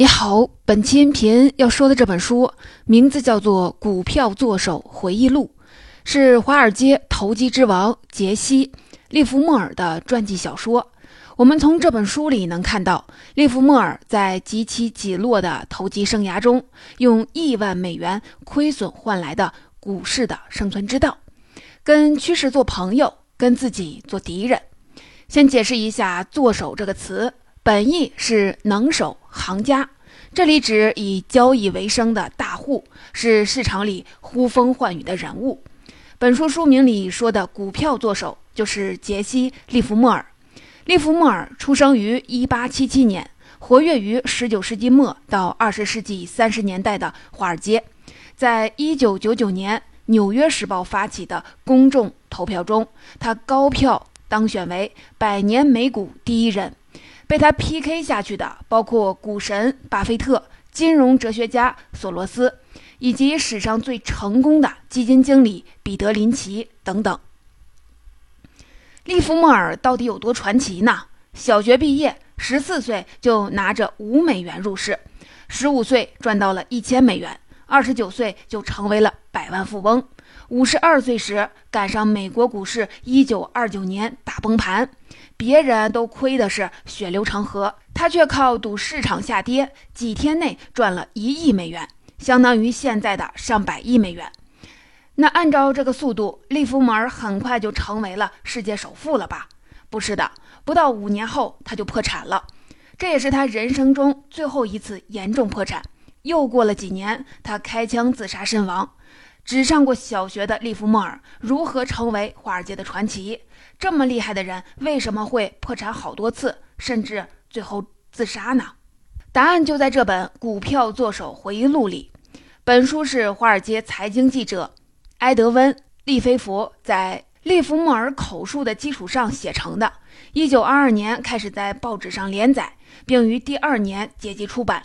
你好，本期音频要说的这本书名字叫做《股票作手回忆录》，是华尔街投机之王杰西·利弗莫尔的传记小说。我们从这本书里能看到，利弗莫尔在极其几落的投机生涯中，用亿万美元亏损换来的股市的生存之道，跟趋势做朋友，跟自己做敌人。先解释一下“作手”这个词。本意是能手、行家，这里指以交易为生的大户，是市场里呼风唤雨的人物。本书书名里说的股票作手，就是杰西·利弗莫尔。利弗莫尔出生于1877年，活跃于19世纪末到20世纪30年代的华尔街。在1999年《纽约时报》发起的公众投票中，他高票当选为百年美股第一人。被他 PK 下去的包括股神巴菲特、金融哲学家索罗斯，以及史上最成功的基金经理彼得林奇等等。利弗莫尔到底有多传奇呢？小学毕业，十四岁就拿着五美元入市，十五岁赚到了一千美元，二十九岁就成为了百万富翁。五十二岁时赶上美国股市一九二九年大崩盘，别人都亏的是血流成河，他却靠赌市场下跌，几天内赚了一亿美元，相当于现在的上百亿美元。那按照这个速度，利弗莫尔很快就成为了世界首富了吧？不是的，不到五年后他就破产了，这也是他人生中最后一次严重破产。又过了几年，他开枪自杀身亡。只上过小学的利弗莫尔如何成为华尔街的传奇？这么厉害的人为什么会破产好多次，甚至最后自杀呢？答案就在这本《股票作手回忆录》里。本书是华尔街财经记者埃德温·利菲弗在利弗莫尔口述的基础上写成的。一九二二年开始在报纸上连载，并于第二年结集出版。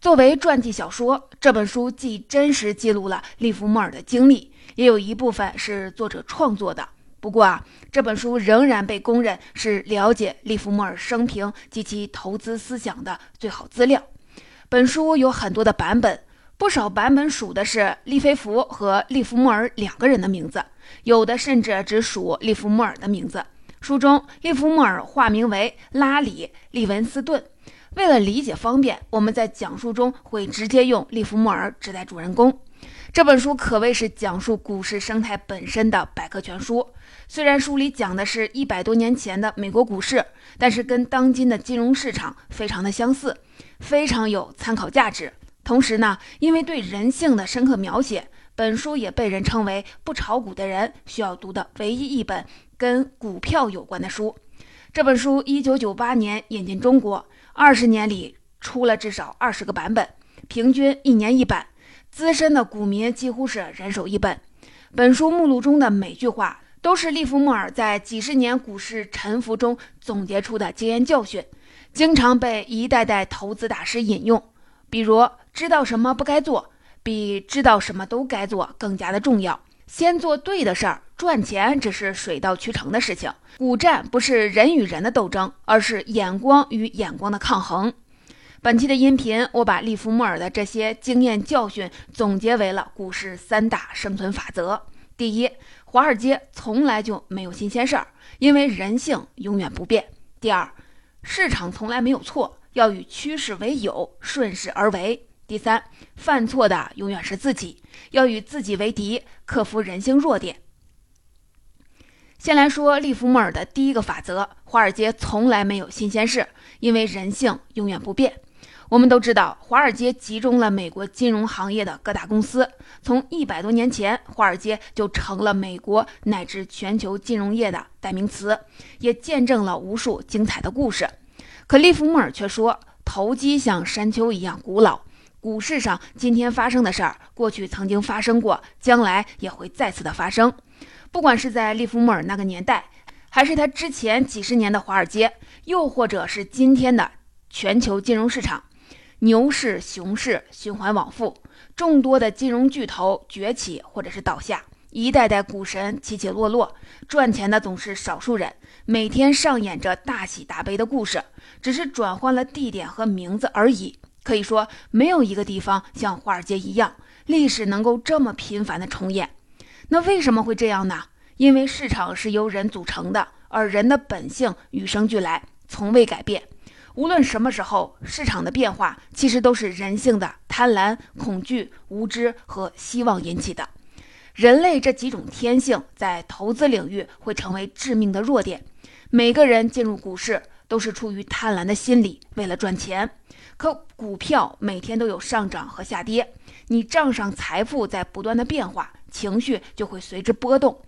作为传记小说，这本书既真实记录了利弗莫尔的经历，也有一部分是作者创作的。不过啊，这本书仍然被公认是了解利弗莫尔生平及其投资思想的最好资料。本书有很多的版本，不少版本署的是利菲弗和利弗莫尔两个人的名字，有的甚至只署利弗莫尔的名字。书中，利弗莫尔化名为拉里·利文斯顿。为了理解方便，我们在讲述中会直接用利弗莫尔指代主人公。这本书可谓是讲述股市生态本身的百科全书。虽然书里讲的是一百多年前的美国股市，但是跟当今的金融市场非常的相似，非常有参考价值。同时呢，因为对人性的深刻描写，本书也被人称为不炒股的人需要读的唯一一本跟股票有关的书。这本书一九九八年引进中国。二十年里出了至少二十个版本，平均一年一版，资深的股民几乎是人手一本。本书目录中的每句话都是利弗莫尔在几十年股市沉浮中总结出的经验教训，经常被一代代投资大师引用。比如，知道什么不该做，比知道什么都该做更加的重要。先做对的事儿，赚钱只是水到渠成的事情。股战不是人与人的斗争，而是眼光与眼光的抗衡。本期的音频，我把利弗莫尔的这些经验教训总结为了股市三大生存法则：第一，华尔街从来就没有新鲜事儿，因为人性永远不变；第二，市场从来没有错，要与趋势为友，顺势而为。第三，犯错的永远是自己，要与自己为敌，克服人性弱点。先来说利弗莫尔的第一个法则：华尔街从来没有新鲜事，因为人性永远不变。我们都知道，华尔街集中了美国金融行业的各大公司，从一百多年前，华尔街就成了美国乃至全球金融业的代名词，也见证了无数精彩的故事。可利弗莫尔却说，投机像山丘一样古老。股市上今天发生的事儿，过去曾经发生过，将来也会再次的发生。不管是在利弗莫尔那个年代，还是他之前几十年的华尔街，又或者是今天的全球金融市场，牛市、熊市循环往复，众多的金融巨头崛起或者是倒下，一代代股神起起落落，赚钱的总是少数人，每天上演着大喜大悲的故事，只是转换了地点和名字而已。可以说，没有一个地方像华尔街一样，历史能够这么频繁的重演。那为什么会这样呢？因为市场是由人组成的，而人的本性与生俱来，从未改变。无论什么时候，市场的变化其实都是人性的贪婪、恐惧、无知和希望引起的。人类这几种天性在投资领域会成为致命的弱点。每个人进入股市都是出于贪婪的心理，为了赚钱。可股票每天都有上涨和下跌，你账上财富在不断的变化，情绪就会随之波动。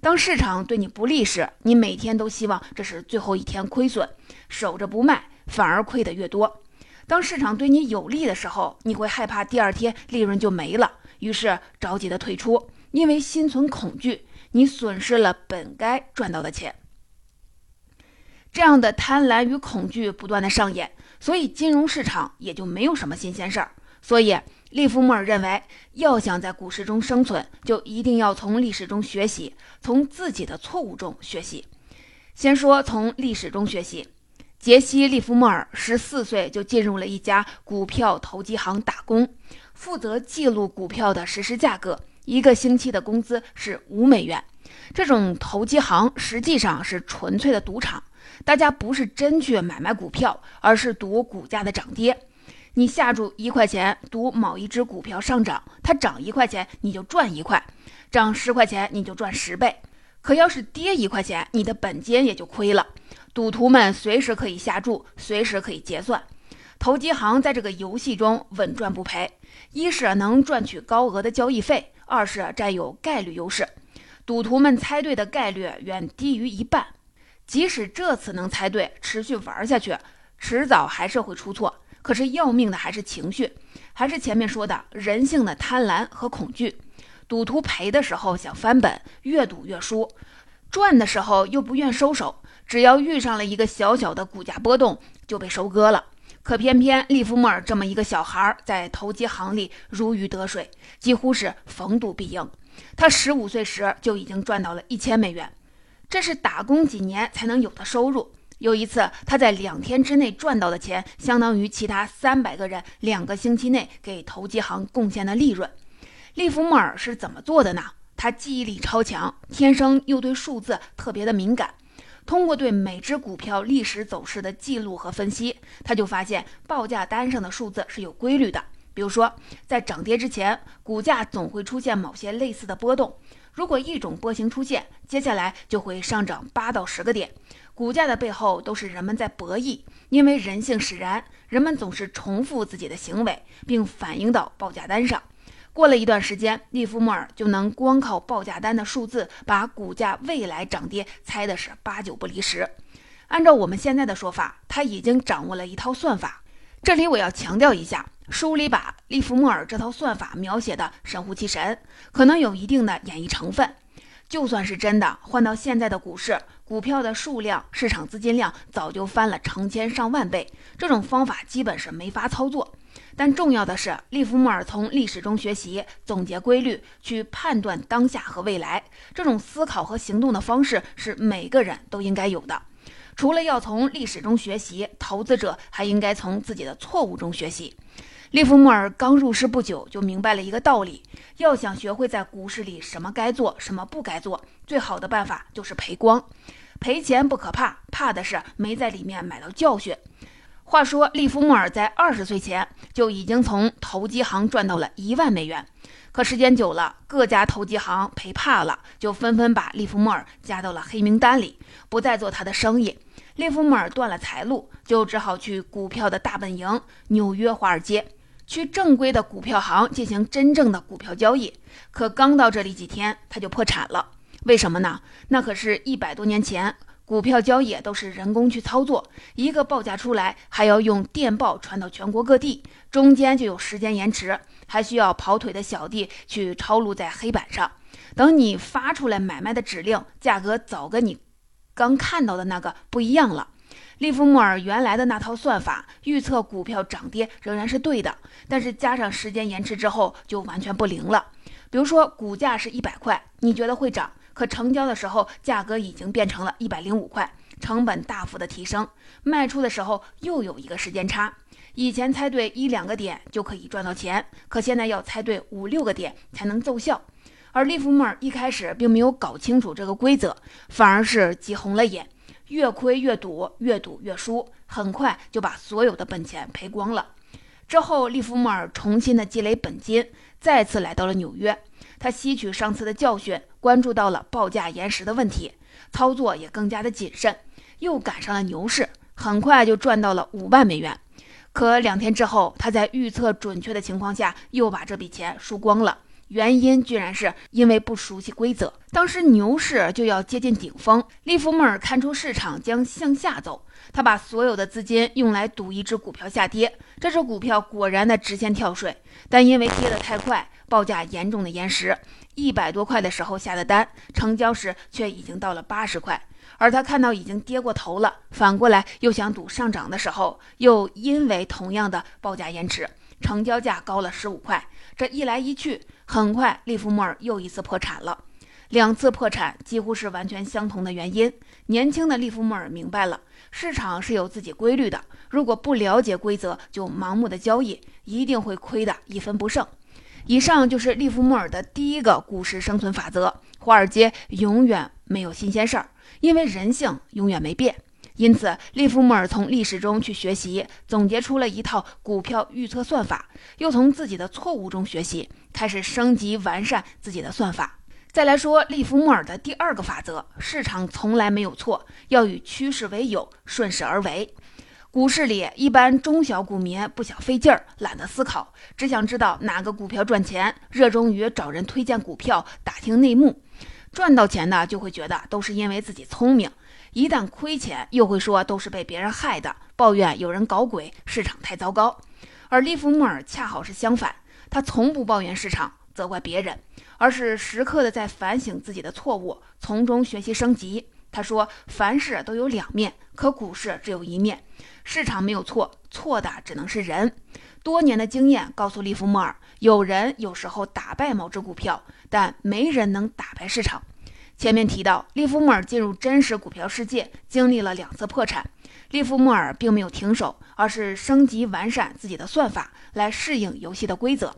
当市场对你不利时，你每天都希望这是最后一天亏损，守着不卖。反而亏得越多。当市场对你有利的时候，你会害怕第二天利润就没了，于是着急的退出，因为心存恐惧，你损失了本该赚到的钱。这样的贪婪与恐惧不断的上演，所以金融市场也就没有什么新鲜事儿。所以利弗莫尔认为，要想在股市中生存，就一定要从历史中学习，从自己的错误中学习。先说从历史中学习。杰西·利弗莫尔十四岁就进入了一家股票投机行打工，负责记录股票的实时价格。一个星期的工资是五美元。这种投机行实际上是纯粹的赌场，大家不是真去买卖股票，而是赌股价的涨跌。你下注一块钱，赌某一只股票上涨，它涨一块钱你就赚一块，涨十块钱你就赚十倍。可要是跌一块钱，你的本金也就亏了。赌徒们随时可以下注，随时可以结算。投机行在这个游戏中稳赚不赔，一是能赚取高额的交易费，二是占有概率优势。赌徒们猜对的概率远低于一半。即使这次能猜对，持续玩下去，迟早还是会出错。可是要命的还是情绪，还是前面说的人性的贪婪和恐惧。赌徒赔的时候想翻本，越赌越输；赚的时候又不愿收手。只要遇上了一个小小的股价波动，就被收割了。可偏偏利弗莫尔这么一个小孩，在投机行里如鱼得水，几乎是逢赌必赢。他十五岁时就已经赚到了一千美元，这是打工几年才能有的收入。有一次，他在两天之内赚到的钱，相当于其他三百个人两个星期内给投机行贡献的利润。利弗莫尔是怎么做的呢？他记忆力超强，天生又对数字特别的敏感。通过对每只股票历史走势的记录和分析，他就发现报价单上的数字是有规律的。比如说，在涨跌之前，股价总会出现某些类似的波动。如果一种波形出现，接下来就会上涨八到十个点。股价的背后都是人们在博弈，因为人性使然，人们总是重复自己的行为，并反映到报价单上。过了一段时间，利弗莫尔就能光靠报价单的数字，把股价未来涨跌猜的是八九不离十。按照我们现在的说法，他已经掌握了一套算法。这里我要强调一下，书里把利弗莫尔这套算法描写的神乎其神，可能有一定的演绎成分。就算是真的，换到现在的股市，股票的数量、市场资金量早就翻了成千上万倍，这种方法基本是没法操作。但重要的是，利弗莫尔从历史中学习，总结规律，去判断当下和未来。这种思考和行动的方式是每个人都应该有的。除了要从历史中学习，投资者还应该从自己的错误中学习。利弗莫尔刚入市不久，就明白了一个道理：要想学会在股市里什么该做，什么不该做，最好的办法就是赔光。赔钱不可怕，怕的是没在里面买到教训。话说，利弗莫尔在二十岁前就已经从投机行赚到了一万美元。可时间久了，各家投机行赔怕了，就纷纷把利弗莫尔加到了黑名单里，不再做他的生意。利弗莫尔断了财路，就只好去股票的大本营——纽约华尔街，去正规的股票行进行真正的股票交易。可刚到这里几天，他就破产了。为什么呢？那可是一百多年前。股票交易都是人工去操作，一个报价出来还要用电报传到全国各地，中间就有时间延迟，还需要跑腿的小弟去抄录在黑板上。等你发出来买卖的指令，价格早跟你刚看到的那个不一样了。利弗莫尔原来的那套算法预测股票涨跌仍然是对的，但是加上时间延迟之后就完全不灵了。比如说股价是一百块，你觉得会涨？可成交的时候，价格已经变成了一百零五块，成本大幅的提升。卖出的时候又有一个时间差，以前猜对一两个点就可以赚到钱，可现在要猜对五六个点才能奏效。而利弗莫尔一开始并没有搞清楚这个规则，反而是急红了眼，越亏越赌，越赌越输，很快就把所有的本钱赔光了。之后，利弗莫尔重新的积累本金，再次来到了纽约。他吸取上次的教训，关注到了报价延时的问题，操作也更加的谨慎。又赶上了牛市，很快就赚到了五万美元。可两天之后，他在预测准确的情况下，又把这笔钱输光了。原因居然是因为不熟悉规则。当时牛市就要接近顶峰，利弗莫尔看出市场将向下走，他把所有的资金用来赌一只股票下跌。这只股票果然的直线跳水，但因为跌得太快，报价严重的延时。一百多块的时候下的单，成交时却已经到了八十块。而他看到已经跌过头了，反过来又想赌上涨的时候，又因为同样的报价延迟，成交价高了十五块。这一来一去。很快，利弗莫尔又一次破产了。两次破产几乎是完全相同的原因。年轻的利弗莫尔明白了，市场是有自己规律的。如果不了解规则就盲目的交易，一定会亏得一分不剩。以上就是利弗莫尔的第一个股市生存法则：华尔街永远没有新鲜事儿，因为人性永远没变。因此，利弗莫尔从历史中去学习，总结出了一套股票预测算法，又从自己的错误中学习，开始升级完善自己的算法。再来说利弗莫尔的第二个法则：市场从来没有错，要与趋势为友，顺势而为。股市里，一般中小股民不想费劲儿，懒得思考，只想知道哪个股票赚钱，热衷于找人推荐股票，打听内幕。赚到钱的就会觉得都是因为自己聪明。一旦亏钱，又会说都是被别人害的，抱怨有人搞鬼，市场太糟糕。而利弗莫尔恰好是相反，他从不抱怨市场，责怪别人，而是时刻的在反省自己的错误，从中学习升级。他说：“凡事都有两面，可股市只有一面。市场没有错，错的只能是人。多年的经验告诉利弗莫尔，有人有时候打败某只股票，但没人能打败市场。”前面提到，利弗莫尔进入真实股票世界，经历了两次破产。利弗莫尔并没有停手，而是升级完善自己的算法，来适应游戏的规则。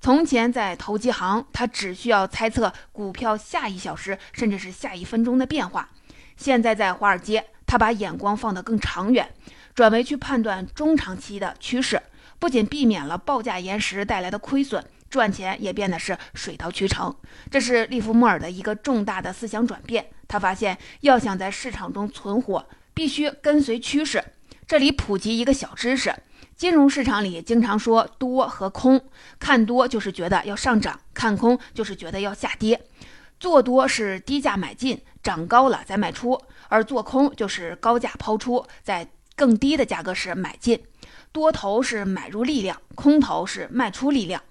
从前在投机行，他只需要猜测股票下一小时甚至是下一分钟的变化；现在在华尔街，他把眼光放得更长远，转为去判断中长期的趋势，不仅避免了报价延时带来的亏损。赚钱也变得是水到渠成，这是利弗莫尔的一个重大的思想转变。他发现，要想在市场中存活，必须跟随趋势。这里普及一个小知识：金融市场里经常说多和空，看多就是觉得要上涨，看空就是觉得要下跌。做多是低价买进，涨高了再卖出；而做空就是高价抛出，在更低的价格时买进。多头是买入力量，空头是卖出力量。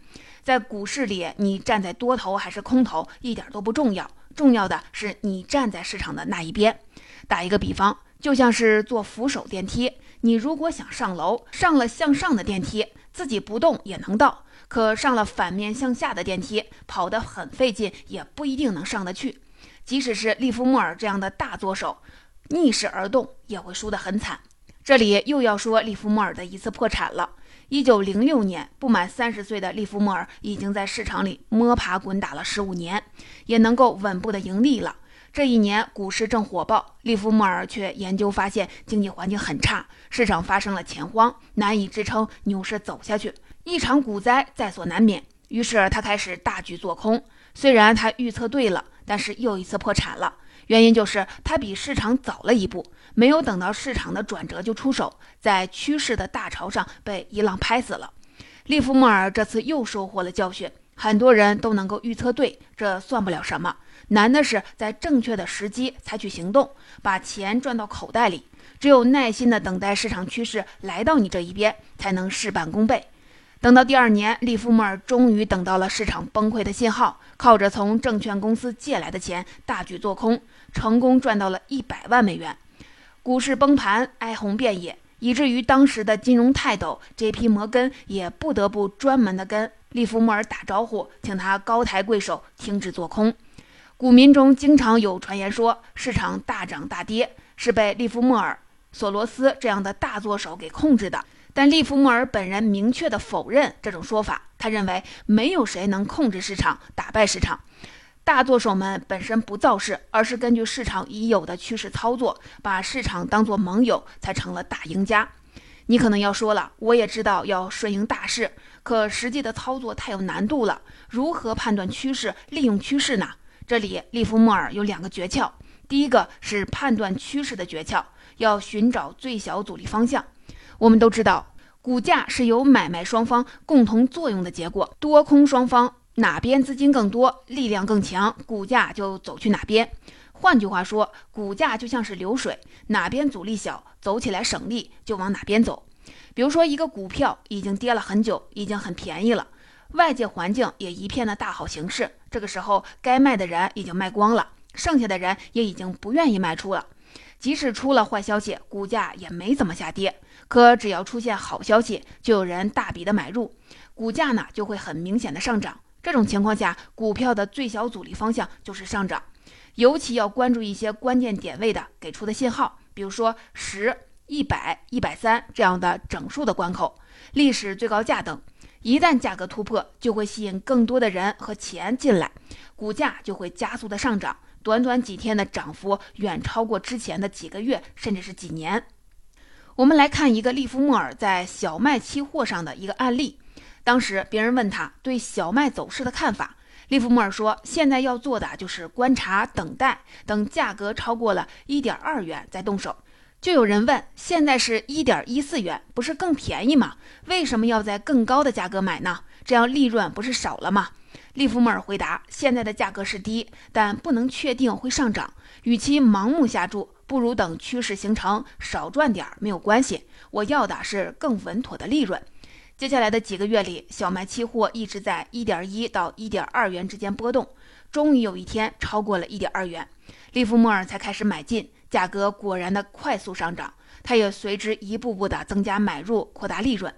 在股市里，你站在多头还是空头一点都不重要，重要的是你站在市场的那一边。打一个比方，就像是坐扶手电梯，你如果想上楼，上了向上的电梯，自己不动也能到；可上了反面向下的电梯，跑得很费劲，也不一定能上得去。即使是利弗莫尔这样的大作手，逆势而动也会输得很惨。这里又要说利弗莫尔的一次破产了。一九零六年，不满三十岁的利弗莫尔已经在市场里摸爬滚打了十五年，也能够稳步的盈利了。这一年股市正火爆，利弗莫尔却研究发现经济环境很差，市场发生了钱荒，难以支撑牛市走下去，一场股灾在所难免。于是他开始大举做空，虽然他预测对了，但是又一次破产了。原因就是他比市场早了一步，没有等到市场的转折就出手，在趋势的大潮上被一浪拍死了。利弗莫尔这次又收获了教训，很多人都能够预测对，这算不了什么，难的是在正确的时机采取行动，把钱赚到口袋里。只有耐心的等待市场趋势来到你这一边，才能事半功倍。等到第二年，利弗莫尔终于等到了市场崩溃的信号，靠着从证券公司借来的钱大举做空，成功赚到了一百万美元。股市崩盘，哀鸿遍野，以至于当时的金融泰斗 J.P. 摩根也不得不专门的跟利弗莫尔打招呼，请他高抬贵手，停止做空。股民中经常有传言说，市场大涨大跌是被利弗莫尔、索罗斯这样的大作手给控制的。但利弗莫尔本人明确地否认这种说法。他认为没有谁能控制市场、打败市场。大作手们本身不造势，而是根据市场已有的趋势操作，把市场当作盟友，才成了大赢家。你可能要说了，我也知道要顺应大势，可实际的操作太有难度了。如何判断趋势、利用趋势呢？这里利弗莫尔有两个诀窍。第一个是判断趋势的诀窍，要寻找最小阻力方向。我们都知道，股价是由买卖双方共同作用的结果，多空双方。哪边资金更多，力量更强，股价就走去哪边。换句话说，股价就像是流水，哪边阻力小，走起来省力，就往哪边走。比如说，一个股票已经跌了很久，已经很便宜了，外界环境也一片的大好形势，这个时候该卖的人已经卖光了，剩下的人也已经不愿意卖出了。即使出了坏消息，股价也没怎么下跌。可只要出现好消息，就有人大笔的买入，股价呢就会很明显的上涨。这种情况下，股票的最小阻力方向就是上涨，尤其要关注一些关键点位的给出的信号，比如说十、一百、一百三这样的整数的关口、历史最高价等。一旦价格突破，就会吸引更多的人和钱进来，股价就会加速的上涨，短短几天的涨幅远超过之前的几个月，甚至是几年。我们来看一个利弗莫尔在小麦期货上的一个案例。当时别人问他对小麦走势的看法，利弗莫尔说：“现在要做的就是观察、等待，等价格超过了一点二元再动手。”就有人问：“现在是一点一四元，不是更便宜吗？为什么要在更高的价格买呢？这样利润不是少了吗？”利弗莫尔回答：“现在的价格是低，但不能确定会上涨。与其盲目下注，不如等趋势形成，少赚点没有关系。我要的是更稳妥的利润。”接下来的几个月里，小麦期货一直在一点一到一点二元之间波动，终于有一天超过了一点二元，利弗莫尔才开始买进，价格果然的快速上涨，他也随之一步步的增加买入，扩大利润。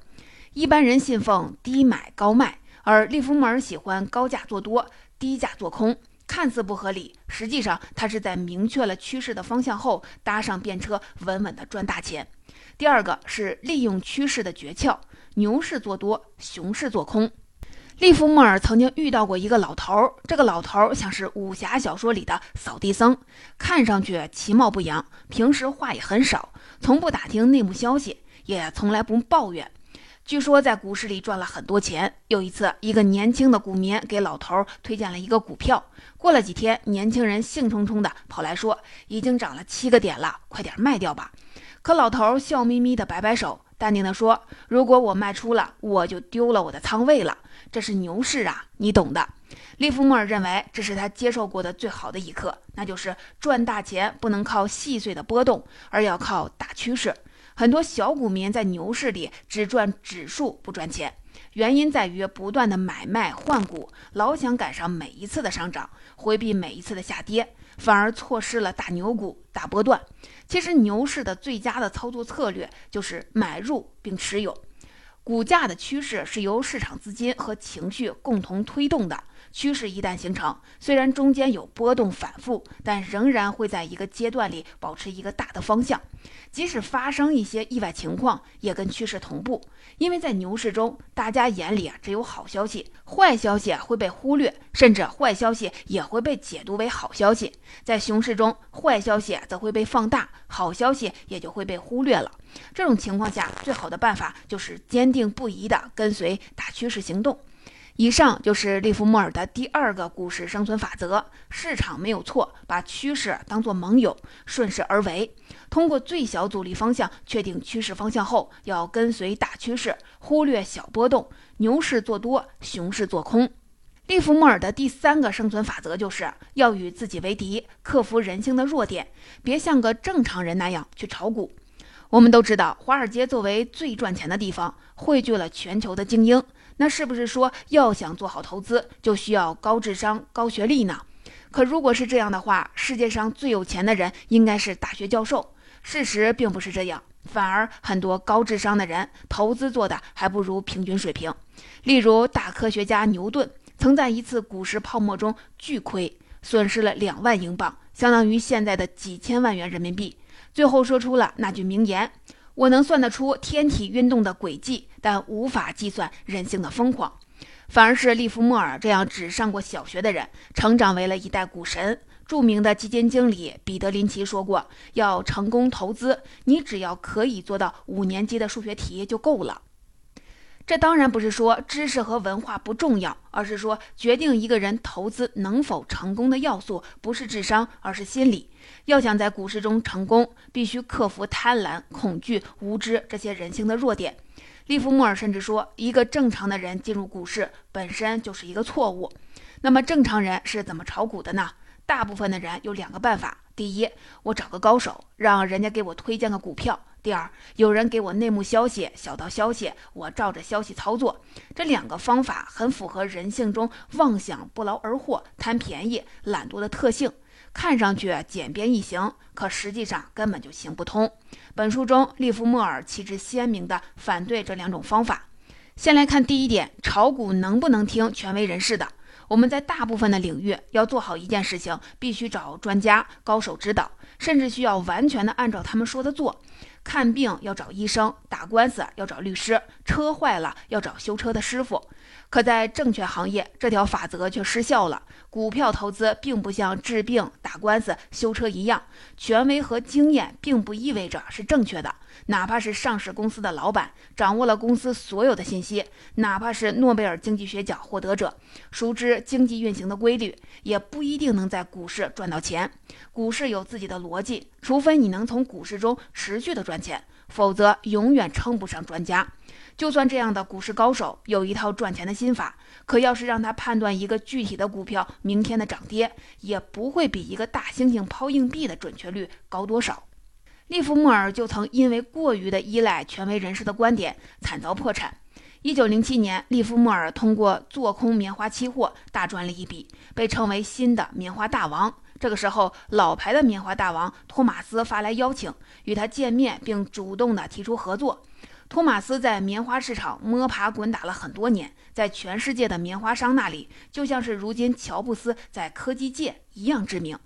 一般人信奉低买高卖，而利弗莫尔喜欢高价做多，低价做空，看似不合理，实际上他是在明确了趋势的方向后搭上便车，稳稳的赚大钱。第二个是利用趋势的诀窍。牛市做多，熊市做空。利弗莫尔曾经遇到过一个老头儿，这个老头儿像是武侠小说里的扫地僧，看上去其貌不扬，平时话也很少，从不打听内幕消息，也从来不抱怨。据说在股市里赚了很多钱。有一次，一个年轻的股民给老头推荐了一个股票，过了几天，年轻人兴冲冲的跑来说：“已经涨了七个点了，快点卖掉吧。”可老头笑眯眯的摆摆手。淡定地说：“如果我卖出了，我就丢了我的仓位了。这是牛市啊，你懂的。”利弗莫尔认为这是他接受过的最好的一课，那就是赚大钱不能靠细碎的波动，而要靠大趋势。很多小股民在牛市里只赚指数不赚钱，原因在于不断的买卖换股，老想赶上每一次的上涨，回避每一次的下跌。反而错失了大牛股、大波段。其实牛市的最佳的操作策略就是买入并持有。股价的趋势是由市场资金和情绪共同推动的。趋势一旦形成，虽然中间有波动反复，但仍然会在一个阶段里保持一个大的方向。即使发生一些意外情况，也跟趋势同步。因为在牛市中，大家眼里啊只有好消息，坏消息会被忽略，甚至坏消息也会被解读为好消息。在熊市中，坏消息则会被放大，好消息也就会被忽略了。这种情况下，最好的办法就是坚定不移地跟随大趋势行动。以上就是利弗莫尔的第二个股市生存法则：市场没有错，把趋势当作盟友，顺势而为。通过最小阻力方向确定趋势方向后，要跟随大趋势，忽略小波动。牛市做多，熊市做空。利弗莫尔的第三个生存法则就是要与自己为敌，克服人性的弱点，别像个正常人那样去炒股。我们都知道，华尔街作为最赚钱的地方，汇聚了全球的精英。那是不是说要想做好投资，就需要高智商、高学历呢？可如果是这样的话，世界上最有钱的人应该是大学教授。事实并不是这样，反而很多高智商的人投资做的还不如平均水平。例如，大科学家牛顿曾在一次股市泡沫中巨亏，损失了两万英镑，相当于现在的几千万元人民币。最后说出了那句名言：“我能算得出天体运动的轨迹，但无法计算人性的疯狂。反而是利弗莫尔这样只上过小学的人，成长为了一代股神。著名的基金经理彼得林奇说过：“要成功投资，你只要可以做到五年级的数学题就够了。”这当然不是说知识和文化不重要，而是说决定一个人投资能否成功的要素不是智商，而是心理。要想在股市中成功，必须克服贪婪、恐惧、无知这些人性的弱点。利弗莫尔甚至说，一个正常的人进入股市本身就是一个错误。那么正常人是怎么炒股的呢？大部分的人有两个办法：第一，我找个高手，让人家给我推荐个股票；第二，有人给我内幕消息、小道消息，我照着消息操作。这两个方法很符合人性中妄想不劳而获、贪便宜、懒惰的特性，看上去简便易行，可实际上根本就行不通。本书中，利弗莫尔旗帜鲜明地反对这两种方法。先来看第一点：炒股能不能听权威人士的？我们在大部分的领域要做好一件事情，必须找专家、高手指导，甚至需要完全的按照他们说的做。看病要找医生，打官司要找律师，车坏了要找修车的师傅。可在证券行业，这条法则却失效了。股票投资并不像治病、打官司、修车一样，权威和经验并不意味着是正确的。哪怕是上市公司的老板，掌握了公司所有的信息；哪怕是诺贝尔经济学奖获得者，熟知经济运行的规律，也不一定能在股市赚到钱。股市有自己的逻辑，除非你能从股市中持续的赚钱，否则永远称不上专家。就算这样的股市高手有一套赚钱的心法，可要是让他判断一个具体的股票明天的涨跌，也不会比一个大猩猩抛硬币的准确率高多少。利弗莫尔就曾因为过于的依赖权威人士的观点，惨遭破产。一九零七年，利弗莫尔通过做空棉花期货大赚了一笔，被称为新的棉花大王。这个时候，老牌的棉花大王托马斯发来邀请，与他见面，并主动的提出合作。托马斯在棉花市场摸爬滚打了很多年，在全世界的棉花商那里，就像是如今乔布斯在科技界一样知名。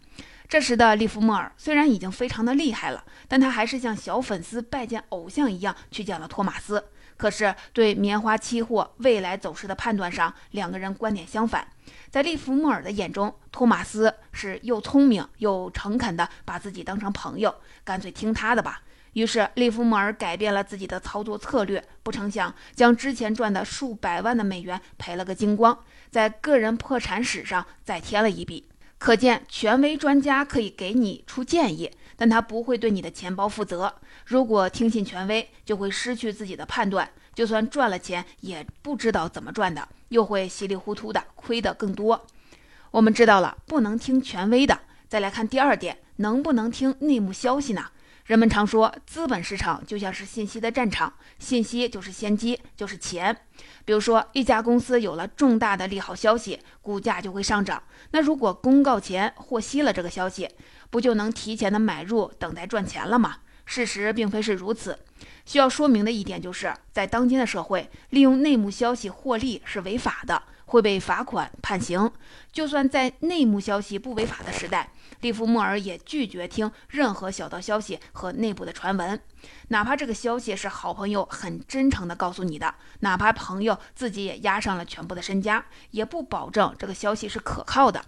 这时的利弗莫尔虽然已经非常的厉害了，但他还是像小粉丝拜见偶像一样去见了托马斯。可是对棉花期货未来走势的判断上，两个人观点相反。在利弗莫尔的眼中，托马斯是又聪明又诚恳的，把自己当成朋友，干脆听他的吧。于是利弗莫尔改变了自己的操作策略，不成想将之前赚的数百万的美元赔了个精光，在个人破产史上再添了一笔。可见，权威专家可以给你出建议，但他不会对你的钱包负责。如果听信权威，就会失去自己的判断，就算赚了钱，也不知道怎么赚的，又会稀里糊涂的亏得更多。我们知道了，不能听权威的。再来看第二点，能不能听内幕消息呢？人们常说，资本市场就像是信息的战场，信息就是先机，就是钱。比如说，一家公司有了重大的利好消息，股价就会上涨。那如果公告前获悉了这个消息，不就能提前的买入，等待赚钱了吗？事实并非是如此。需要说明的一点就是，在当今的社会，利用内幕消息获利是违法的。会被罚款判刑。就算在内幕消息不违法的时代，利弗莫尔也拒绝听任何小道消息和内部的传闻，哪怕这个消息是好朋友很真诚地告诉你的，哪怕朋友自己也押上了全部的身家，也不保证这个消息是可靠的。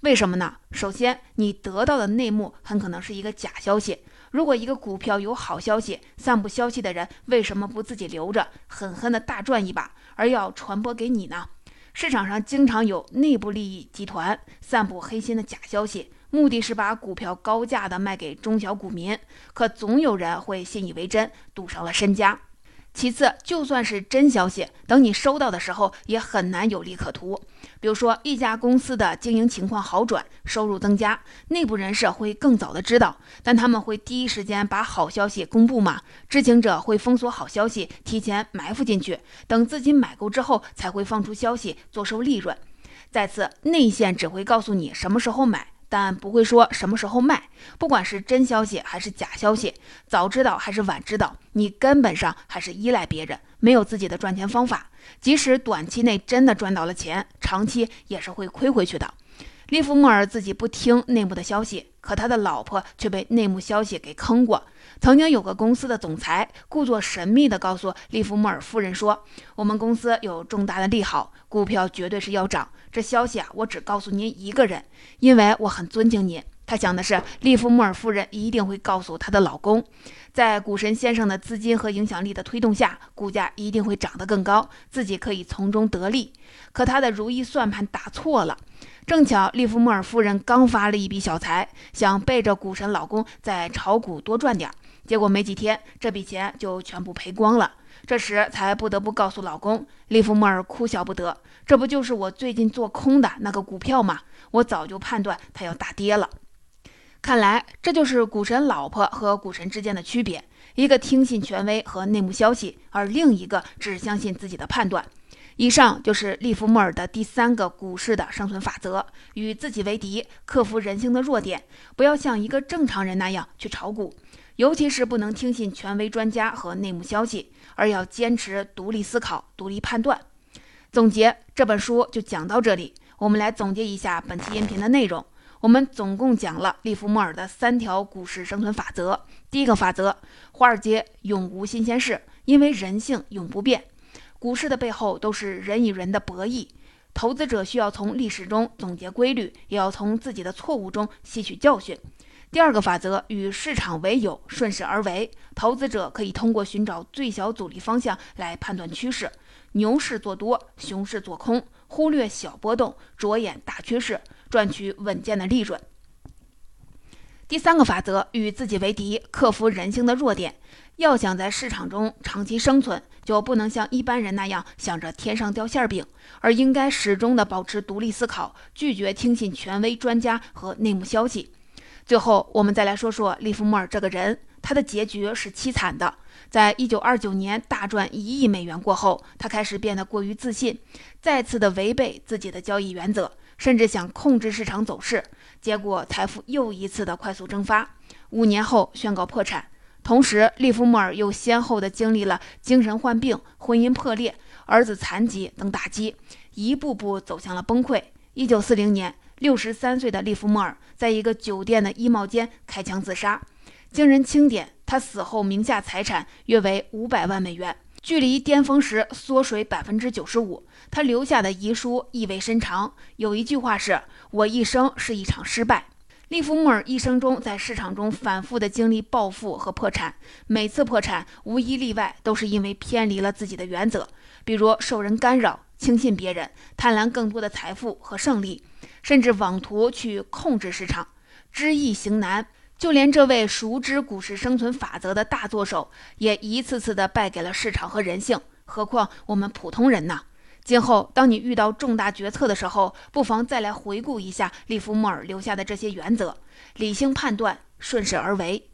为什么呢？首先，你得到的内幕很可能是一个假消息。如果一个股票有好消息，散布消息的人为什么不自己留着，狠狠地大赚一把，而要传播给你呢？市场上经常有内部利益集团散布黑心的假消息，目的是把股票高价的卖给中小股民，可总有人会信以为真，赌上了身家。其次，就算是真消息，等你收到的时候，也很难有利可图。比如说，一家公司的经营情况好转，收入增加，内部人士会更早的知道，但他们会第一时间把好消息公布吗？知情者会封锁好消息，提前埋伏进去，等资金买够之后，才会放出消息坐收利润。再次，内线只会告诉你什么时候买。但不会说什么时候卖，不管是真消息还是假消息，早知道还是晚知道，你根本上还是依赖别人，没有自己的赚钱方法。即使短期内真的赚到了钱，长期也是会亏回去的。利弗莫尔自己不听内幕的消息，可他的老婆却被内幕消息给坑过。曾经有个公司的总裁故作神秘地告诉利弗莫尔夫人说：“我们公司有重大的利好，股票绝对是要涨。这消息啊，我只告诉您一个人，因为我很尊敬您。”他想的是，利弗莫尔夫人一定会告诉她的老公，在股神先生的资金和影响力的推动下，股价一定会涨得更高，自己可以从中得利。可他的如意算盘打错了，正巧利弗莫尔夫人刚发了一笔小财，想背着股神老公在炒股多赚点，结果没几天，这笔钱就全部赔光了。这时才不得不告诉老公，利弗莫尔哭笑不得，这不就是我最近做空的那个股票吗？我早就判断它要大跌了。看来这就是股神老婆和股神之间的区别：一个听信权威和内幕消息，而另一个只相信自己的判断。以上就是利弗莫尔的第三个股市的生存法则：与自己为敌，克服人性的弱点，不要像一个正常人那样去炒股，尤其是不能听信权威专家和内幕消息，而要坚持独立思考、独立判断。总结这本书就讲到这里，我们来总结一下本期音频的内容。我们总共讲了利弗莫尔的三条股市生存法则。第一个法则：华尔街永无新鲜事，因为人性永不变。股市的背后都是人与人的博弈，投资者需要从历史中总结规律，也要从自己的错误中吸取教训。第二个法则：与市场为友，顺势而为。投资者可以通过寻找最小阻力方向来判断趋势，牛市做多，熊市做空，忽略小波动，着眼大趋势。赚取稳健的利润。第三个法则：与自己为敌，克服人性的弱点。要想在市场中长期生存，就不能像一般人那样想着天上掉馅饼，而应该始终的保持独立思考，拒绝听信权威专家和内幕消息。最后，我们再来说说利弗莫尔这个人，他的结局是凄惨的。在一九二九年大赚一亿美元过后，他开始变得过于自信，再次的违背自己的交易原则。甚至想控制市场走势，结果财富又一次的快速蒸发。五年后宣告破产。同时，利弗莫尔又先后的经历了精神患病、婚姻破裂、儿子残疾等打击，一步步走向了崩溃。一九四零年，六十三岁的利弗莫尔在一个酒店的衣帽间开枪自杀。经人清点，他死后名下财产约为五百万美元。距离巅峰时缩水百分之九十五。他留下的遗书意味深长，有一句话是：“我一生是一场失败。”利弗莫尔一生中在市场中反复的经历暴富和破产，每次破产无一例外都是因为偏离了自己的原则，比如受人干扰、轻信别人、贪婪更多的财富和胜利，甚至妄图去控制市场，知易行难。就连这位熟知股市生存法则的大作手，也一次次的败给了市场和人性。何况我们普通人呢？今后当你遇到重大决策的时候，不妨再来回顾一下利弗莫尔留下的这些原则：理性判断，顺势而为。